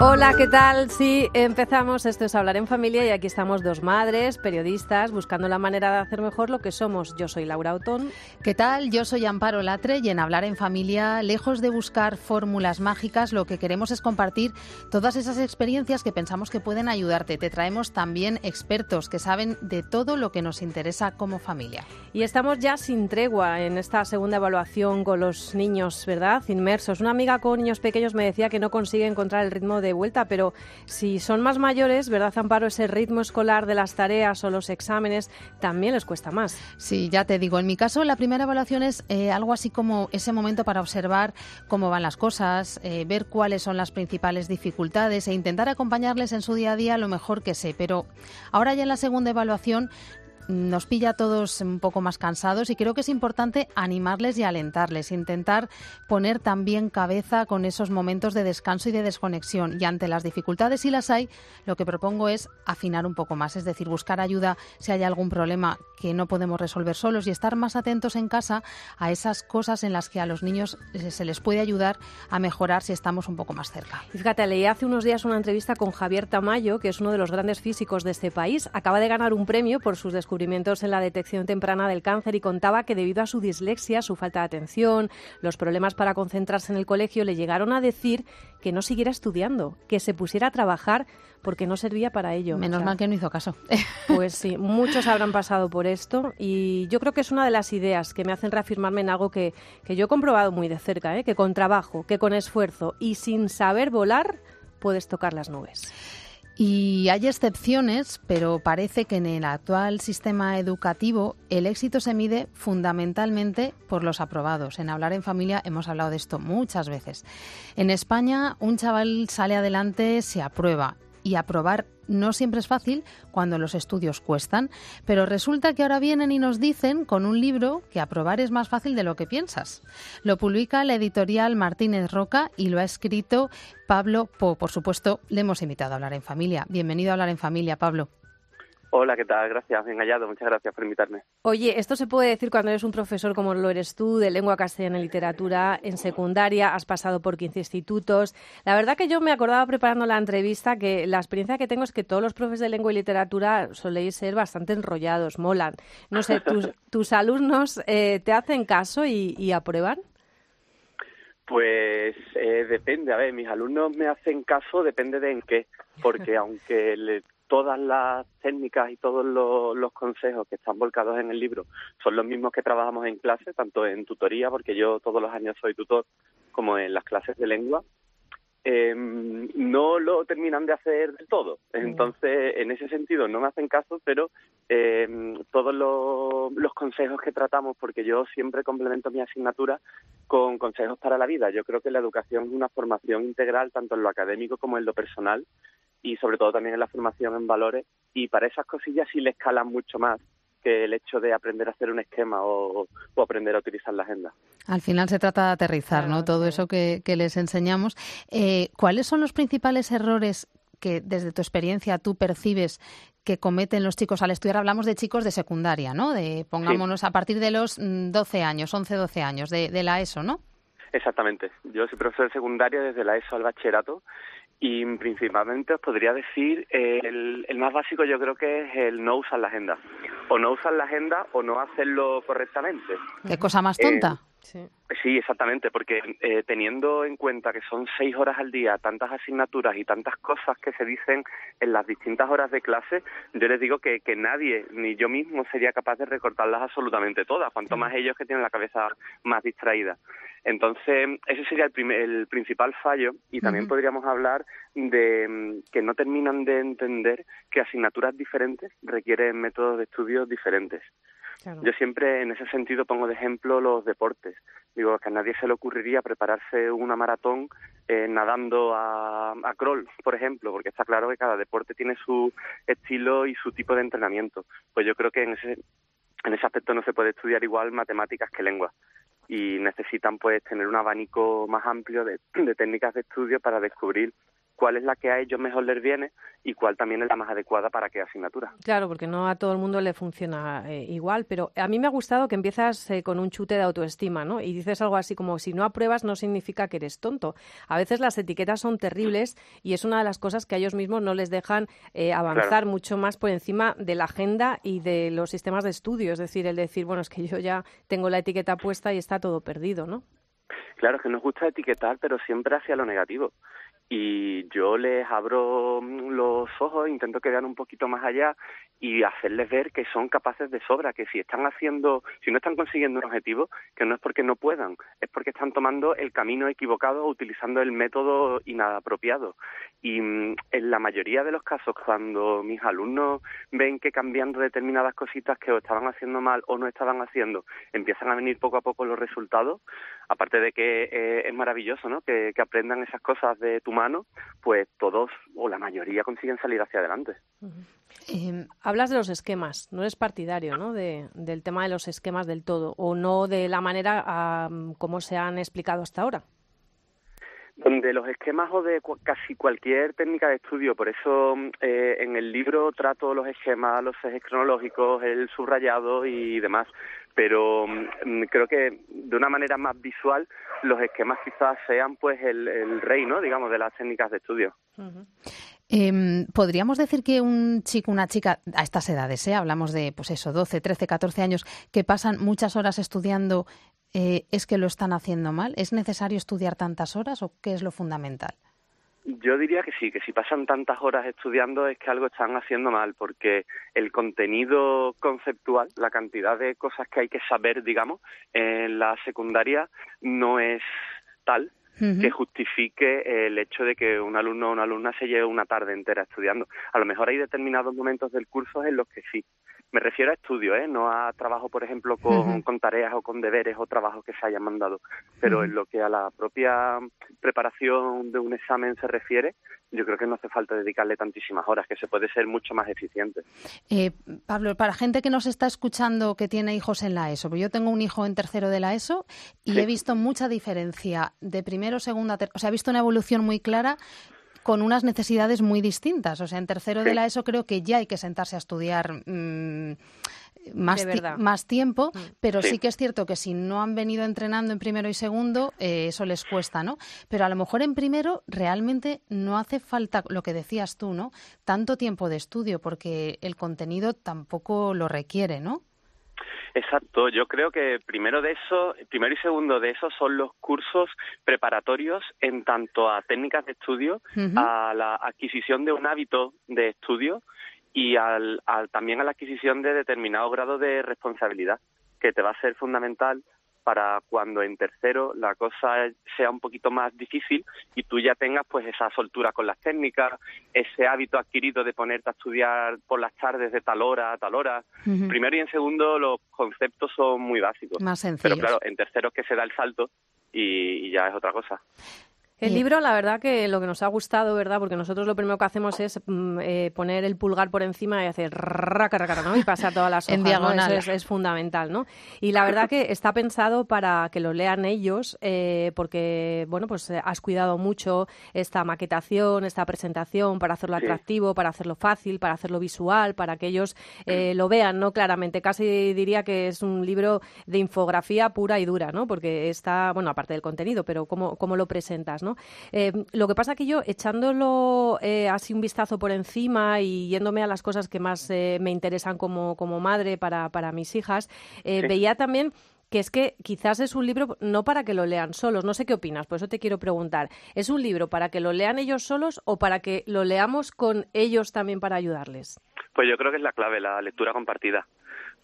Hola, ¿qué tal? Sí, empezamos. Esto es Hablar en Familia y aquí estamos dos madres, periodistas, buscando la manera de hacer mejor lo que somos. Yo soy Laura Otón. ¿Qué tal? Yo soy Amparo Latre y en Hablar en Familia, lejos de buscar fórmulas mágicas, lo que queremos es compartir todas esas experiencias que pensamos que pueden ayudarte. Te traemos también expertos que saben de todo lo que nos interesa como familia. Y estamos ya sin tregua en esta segunda evaluación con los niños, ¿verdad? Inmersos. Una amiga con niños pequeños me decía que no consigue encontrar el ritmo de de vuelta, pero si son más mayores, ¿verdad, Amparo? Ese ritmo escolar de las tareas o los exámenes también les cuesta más. Sí, ya te digo, en mi caso la primera evaluación es eh, algo así como ese momento para observar cómo van las cosas, eh, ver cuáles son las principales dificultades e intentar acompañarles en su día a día lo mejor que sé. Pero ahora ya en la segunda evaluación nos pilla a todos un poco más cansados y creo que es importante animarles y alentarles, intentar poner también cabeza con esos momentos de descanso y de desconexión. Y ante las dificultades, si las hay, lo que propongo es afinar un poco más, es decir, buscar ayuda si hay algún problema que no podemos resolver solos y estar más atentos en casa a esas cosas en las que a los niños se les puede ayudar a mejorar si estamos un poco más cerca. Fíjate, leí hace unos días una entrevista con Javier Tamayo, que es uno de los grandes físicos de este país. Acaba de ganar un premio por sus descubrimientos descubrimientos en la detección temprana del cáncer y contaba que debido a su dislexia, su falta de atención, los problemas para concentrarse en el colegio, le llegaron a decir que no siguiera estudiando, que se pusiera a trabajar porque no servía para ello. Menos mal que no hizo caso. Pues sí, muchos habrán pasado por esto y yo creo que es una de las ideas que me hacen reafirmarme en algo que, que yo he comprobado muy de cerca, ¿eh? que con trabajo, que con esfuerzo y sin saber volar puedes tocar las nubes. Y hay excepciones, pero parece que en el actual sistema educativo el éxito se mide fundamentalmente por los aprobados. En Hablar en Familia hemos hablado de esto muchas veces. En España un chaval sale adelante, se aprueba y aprobar no siempre es fácil cuando los estudios cuestan, pero resulta que ahora vienen y nos dicen con un libro que aprobar es más fácil de lo que piensas. Lo publica la editorial Martínez Roca y lo ha escrito Pablo Po. Por supuesto, le hemos invitado a hablar en familia. Bienvenido a hablar en familia, Pablo. Hola, ¿qué tal? Gracias, bien hallado. Muchas gracias por invitarme. Oye, esto se puede decir cuando eres un profesor como lo eres tú, de lengua castellana y literatura en secundaria, has pasado por 15 institutos. La verdad que yo me acordaba preparando la entrevista que la experiencia que tengo es que todos los profes de lengua y literatura soléis ser bastante enrollados, molan. No sé, ¿tus, tus alumnos eh, te hacen caso y, aprueban? Pues eh, depende, a ver, mis alumnos me hacen caso, depende de en qué, porque aunque le todas las técnicas y todos los, consejos que están volcados en el libro son los mismos que trabajamos en clase, tanto en tutoría, porque yo todos los años soy tutor, como en las clases de lengua, em, no lo terminan de hacer del todo. Entonces, en ese sentido, no me hacen caso, pero em, todos los, los, consejos que tratamos, porque yo siempre complemento mi asignatura con consejos para la vida. Yo creo que la educación es una formación integral, tanto en lo académico como en lo personal, y sobre todo también en la formación en valores y para esas cosillas sí le escalan mucho más que el hecho de aprender a hacer un esquema o, aprender a utilizar la agenda. Al final se trata de aterrizar, ¿no? Todo eso que, les enseñamos. Eh, ¿Cuáles son los principales errores que desde tu experiencia tú percibes que cometen los chicos al estudiar? Hablamos de chicos de secundaria, ¿no? De, pongámonos a partir de los 12 mm, años, 11, 12 años, de, de la ESO, ¿no? Exactamente. Yo soy profesor de secundaria desde la ESO al bachillerato y principalmente os podría decir, el, el, más básico yo creo que es el no usar la agenda. O no usar la agenda o no hacerlo correctamente. ¿Qué cosa más tonta? Eh, sí. exactamente, porque eh, teniendo en cuenta que son seis horas al día, tantas asignaturas y tantas cosas que se dicen en las distintas horas de clase, yo les digo que, que nadie, ni yo mismo, sería capaz de recortarlas absolutamente todas, cuanto más ellos que tienen la cabeza más distraída. Entonces, ese sería el, primer, el principal fallo y también podríamos hablar de mm, que no terminan de entender que asignaturas diferentes requieren métodos de estudio diferentes. Yo siempre en ese sentido pongo de ejemplo los deportes. Digo que a nadie se le ocurriría prepararse una maratón eh, nadando a, crawl, por ejemplo, porque está claro que cada deporte tiene su estilo y su tipo de entrenamiento. Pues yo creo que en ese, en ese aspecto no se puede estudiar igual matemáticas que lengua y necesitan pues tener un abanico más amplio de técnicas de estudio para descubrir cuál es la que a ellos mejor les viene y cuál también es la más adecuada para qué asignatura. Claro, porque no a todo el mundo le funciona eh, igual, pero a mí me ha gustado que empiezas eh, con un chute de autoestima, ¿no? Y dices algo así como, si no apruebas no significa que eres tonto. A veces las etiquetas son terribles y es una de las cosas que a ellos mismos no les dejan eh, avanzar mucho más por encima de la agenda y de los sistemas de estudio. Es decir, el decir, bueno, es que yo ya tengo la etiqueta puesta y está todo perdido, ¿no? Claro, es que nos gusta etiquetar, pero siempre hacia lo negativo y yo les abro los ojos, intento que vean un poquito más allá y hacerles ver que son capaces de sobra, que si están haciendo, si no están consiguiendo un objetivo, que no es porque no puedan, es porque están tomando el camino equivocado o utilizando el método inapropiado. Y mm, en la mayoría de los casos, cuando mis alumnos ven que cambiando determinadas cositas que o estaban haciendo mal o no estaban haciendo, empiezan a venir poco a poco los resultados, aparte de que eh, es maravilloso, ¿no? Que, que aprendan esas cosas de tu mano, pues todos o la mayoría consiguen salir hacia adelante. Em, hablas de los esquemas, no eres partidario ¿no? De, del tema de los esquemas del todo, o no de la manera como se han explicado hasta ahora. De los esquemas o de casi cualquier técnica de estudio, por eso eh, en el libro trato los esquemas, los ejes cronológicos, el subrayado y demás, pero mm, creo que de una manera más visual los esquemas quizás sean pues el, el rey, ¿no? digamos, de las técnicas de estudio. Em, Podríamos decir que un chico, una chica a estas edades, ¿eh? hablamos de pues eso, 12, 13, 14 años, que pasan muchas horas estudiando, eh, ¿es que lo están haciendo mal? ¿Es necesario estudiar tantas horas o qué es lo fundamental? Yo diría que sí, que si pasan tantas horas estudiando es que algo están haciendo mal, porque el contenido conceptual, la cantidad de cosas que hay que saber, digamos, en la secundaria no es tal que justifique el hecho de que un alumno o una alumna se lleve una tarde entera estudiando. A lo mejor hay determinados momentos del curso en los que sí, me refiero a estudio, ¿eh? no a trabajo, por ejemplo, con, con tareas o con deberes o trabajos que se hayan mandado. Pero en lo que a la propia preparación de un examen se refiere, yo creo que no hace falta dedicarle tantísimas horas, que se puede ser mucho más eficiente. Eh, Pablo, para gente que nos está escuchando que tiene hijos en la ESO, yo tengo un hijo en tercero de la ESO y he visto mucha diferencia de primero, segunda, o sea, he visto una evolución muy clara con unas necesidades muy distintas. O sea, en tercero de la ESO creo que ya hay que sentarse a estudiar mm, más, más tiempo, mm. pero sí. que es cierto que si no han venido entrenando en primero y segundo, eh, eso les cuesta, ¿no? Pero a lo mejor en primero realmente no hace falta, lo que decías tú, ¿no? Tanto tiempo de estudio, porque el contenido tampoco lo requiere, ¿no? Exacto, yo creo que primero de eso, primero y segundo de eso son los cursos preparatorios en tanto a técnicas de estudio, a la adquisición de un hábito de estudio y al, también a la adquisición de determinado grado de responsabilidad, que te va a ser fundamental para cuando en tercero la cosa sea un poquito más difícil y tú ya tengas pues esa soltura con las técnicas, ese hábito adquirido de ponerte a estudiar por las tardes de tal hora a tal hora. Primero y en segundo los conceptos son muy básicos. Más Pero claro, en tercero es que se da el salto y ya es otra cosa. El libro, la verdad que lo que nos ha gustado, ¿verdad? Porque nosotros lo primero que hacemos es mm, eh, poner el pulgar por encima y hacer raca, raca, ¿no? Y pasar todas las hojas, en diagonal. Eso es, fundamental, ¿no? Y la verdad que está pensado para que lo lean ellos, eh, porque, bueno, pues eh, has cuidado mucho esta maquetación, esta presentación, para hacerlo atractivo, para hacerlo fácil, para hacerlo visual, para que ellos lo vean, ¿no? Claramente, casi diría que es un libro de infografía pura y dura, ¿no? Porque está, bueno, aparte del contenido, pero cómo, cómo lo presentas, ¿no? Eh, lo que pasa que yo, echándolo eh, así un vistazo por encima y yéndome a las cosas que más eh, me interesan como, como madre para, para mis hijas, veía también que es que quizás es un libro no para que lo lean solos. No sé qué opinas, por eso te quiero preguntar. ¿Es un libro para que lo lean ellos solos o para que lo leamos con ellos también para ayudarles? Pues yo creo que es la clave, la lectura compartida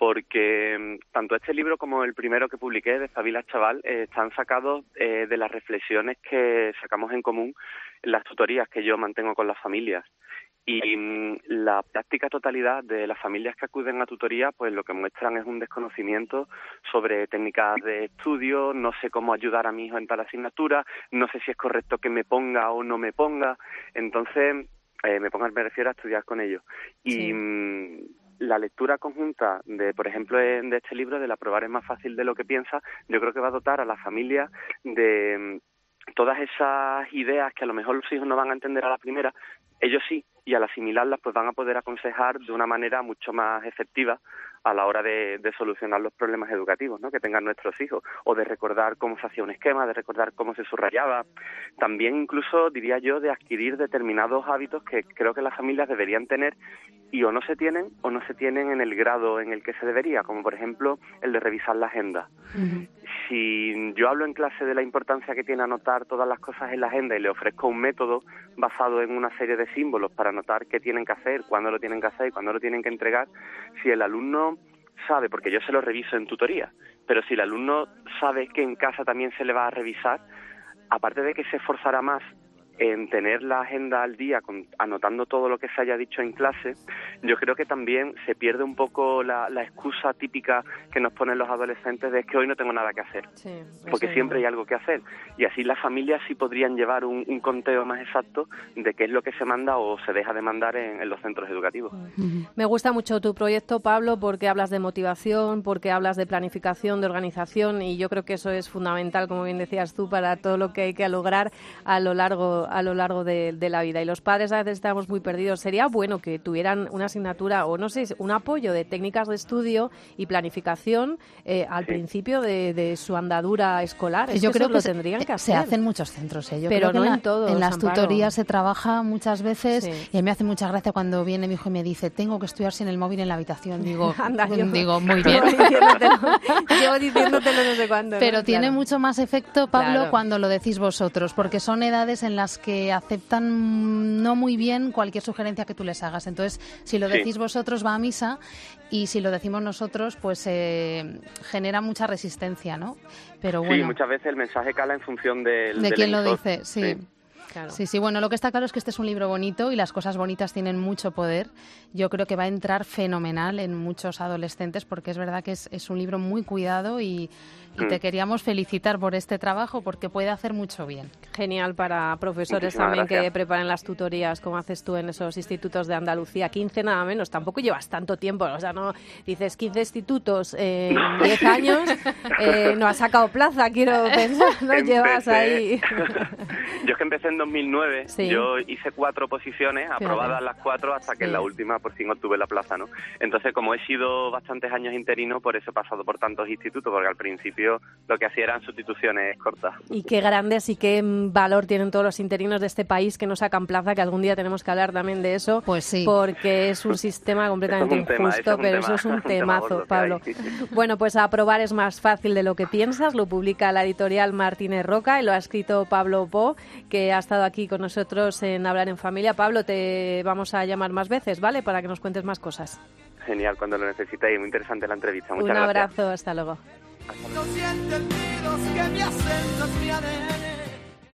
porque mm, tanto este libro como el primero que publiqué de Fabila Chaval eh, están sacados eh, de las reflexiones que sacamos en común en las tutorías que yo mantengo con las familias. Y mm, la práctica totalidad de las familias que acuden a tutoría, pues lo que muestran es un desconocimiento sobre técnicas de estudio, no sé cómo ayudar a mi hijo en tal asignatura, no sé si es correcto que me ponga o no me ponga. Entonces, eh, me ponga, me refiero a estudiar con ellos. Y mm, la lectura conjunta de, por ejemplo, de este libro, de la probar es más fácil de lo que piensa, yo creo que va a dotar a la familia de mm, todas esas ideas que a lo mejor los hijos no van a entender a la primera, ellos sí, y al asimilarlas pues van a poder aconsejar de una manera mucho más efectiva a la hora de, solucionar los problemas educativos ¿no? que tengan nuestros hijos o de recordar cómo se hacía un esquema, de recordar cómo se subrayaba, también incluso diría yo de adquirir determinados hábitos que creo que las familias deberían tener y o no se tienen o no se tienen en el grado en el que se debería, como por ejemplo el de revisar la agenda. Si yo hablo en clase de la importancia que tiene anotar todas las cosas en la agenda y le ofrezco un método basado en una serie de símbolos para anotar qué tienen que hacer, cuándo lo tienen que hacer y cuándo lo tienen que entregar, si el alumno sabe, porque yo se lo reviso en tutoría, pero si el alumno sabe que en casa también se le va a revisar, aparte de que se esforzará más en tener la agenda al día, anotando todo lo que se haya dicho en clase, yo creo que también se pierde un poco la, excusa típica que nos ponen los adolescentes de que hoy no tengo nada que hacer, porque siempre hay algo que hacer. Y así las familias sí podrían llevar un, conteo más exacto de qué es lo que se manda o se deja de mandar en, los centros educativos. Me gusta mucho tu proyecto, Pablo, porque hablas de motivación, porque hablas de planificación, de organización, y yo creo que eso es fundamental, como bien decías tú, para todo lo que hay que lograr a lo largo a lo largo de, la vida. Y los padres a veces estamos muy perdidos. Sería bueno que tuvieran una asignatura o, no sé, un apoyo de técnicas de estudio y planificación eh, al principio de, su andadura escolar. yo creo que lo tendrían que hacer. Se hacen muchos centros, ¿eh? pero no en, todos. En las tutorías se trabaja muchas veces y a mí me hace mucha gracia cuando viene mi hijo y me dice, tengo que estudiar sin el móvil en la habitación. Digo, digo muy bien. Llevo diciéndotelo no sé cuándo. Pero tiene mucho más efecto, Pablo, cuando lo decís vosotros, porque son edades en las que aceptan no muy bien cualquier sugerencia que tú les hagas. Entonces, si lo decís vosotros, va a misa y si lo decimos nosotros, pues eh, genera mucha resistencia, ¿no? Pero bueno. Sí, muchas veces el mensaje cala en función del, de quién lo dice, sí. Sí, sí, bueno, lo que está claro es que este es un libro bonito y las cosas bonitas tienen mucho poder. Yo creo que va a entrar fenomenal en muchos adolescentes porque es verdad que es, es un libro muy cuidado y, y te mm. queríamos felicitar por este trabajo porque puede hacer mucho bien. Genial para profesores también que preparen las tutorías como haces tú en esos institutos de Andalucía. 15 nada menos, tampoco llevas tanto tiempo, o sea, no dices 15 institutos en 10 años, eh, no has sacado plaza, quiero pensar, no llevas ahí. yo es que empecé en 2009, yo hice cuatro posiciones, aprobadas las cuatro hasta que en la última por fin obtuve la plaza, ¿no? Entonces, como he sido bastantes años interino, por eso he pasado por tantos institutos, porque al principio lo que hacía eran sustituciones cortas. Y qué grandes y qué valor tienen todos los interinos de este país que no sacan plaza, que algún día tenemos que hablar también de eso, pues sí. porque es un sistema completamente injusto, pero eso es un temazo, Pablo. Bueno, pues aprobar es más fácil de lo que piensas, lo publica la editorial Martínez Roca y lo ha escrito Pablo Po, que ha estado aquí con nosotros en Hablar en Familia. Pablo, te vamos a llamar más veces, ¿vale? Para que nos cuentes más cosas. Genial, cuando lo necesitéis. Muy interesante la entrevista. Muchas un abrazo, hasta luego. Los entendidos